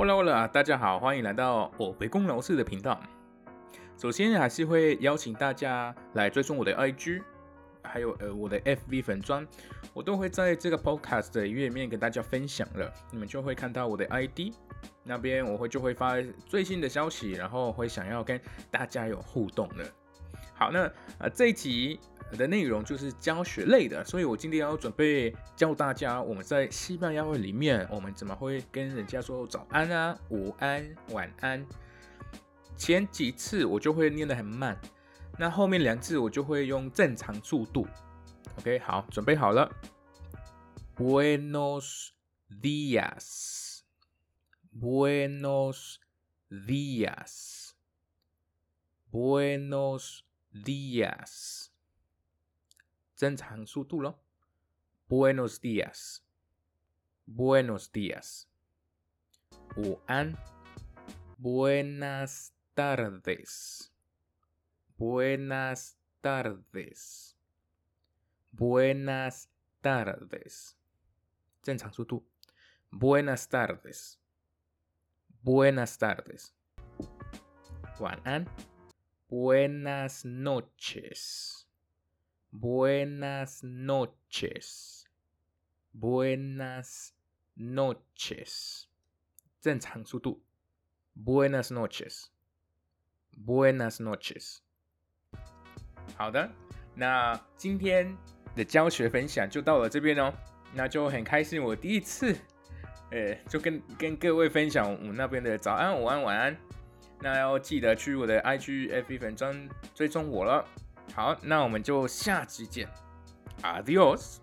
Hola Hola，大家好，欢迎来到我北宫楼市的频道。首先还是会邀请大家来追踪我的 IG，还有呃我的 FB 粉砖，我都会在这个 Podcast 的页面跟大家分享了，你们就会看到我的 ID 那边，我会就会发最新的消息，然后会想要跟大家有互动的。好，那呃这一集的内容就是教学类的，所以我今天要准备教大家我们在西班牙语里面，我们怎么会跟人家说早安啊、午安、晚安。前几次我就会念得很慢，那后面两次我就会用正常速度。OK，好，准备好了。Buenos días, buenos días, buenos días，正常速度咯。Buenos días, buenos días，午安，Buenas tardes, buenas tardes, buenas tardes，正常速度。Buenas tardes, buenas tardes，晚安。Buenas noches, Buenas noches, buenas noches，正常速度。Buenas noches, buenas noches。好的，那今天的教学分享就到了这边哦。那就很开心，我第一次，呃，就跟跟各位分享我那边的早安、午安、晚安。那要记得去我的 IG FB 粉专追踪我了。好，那我们就下期见，Adios。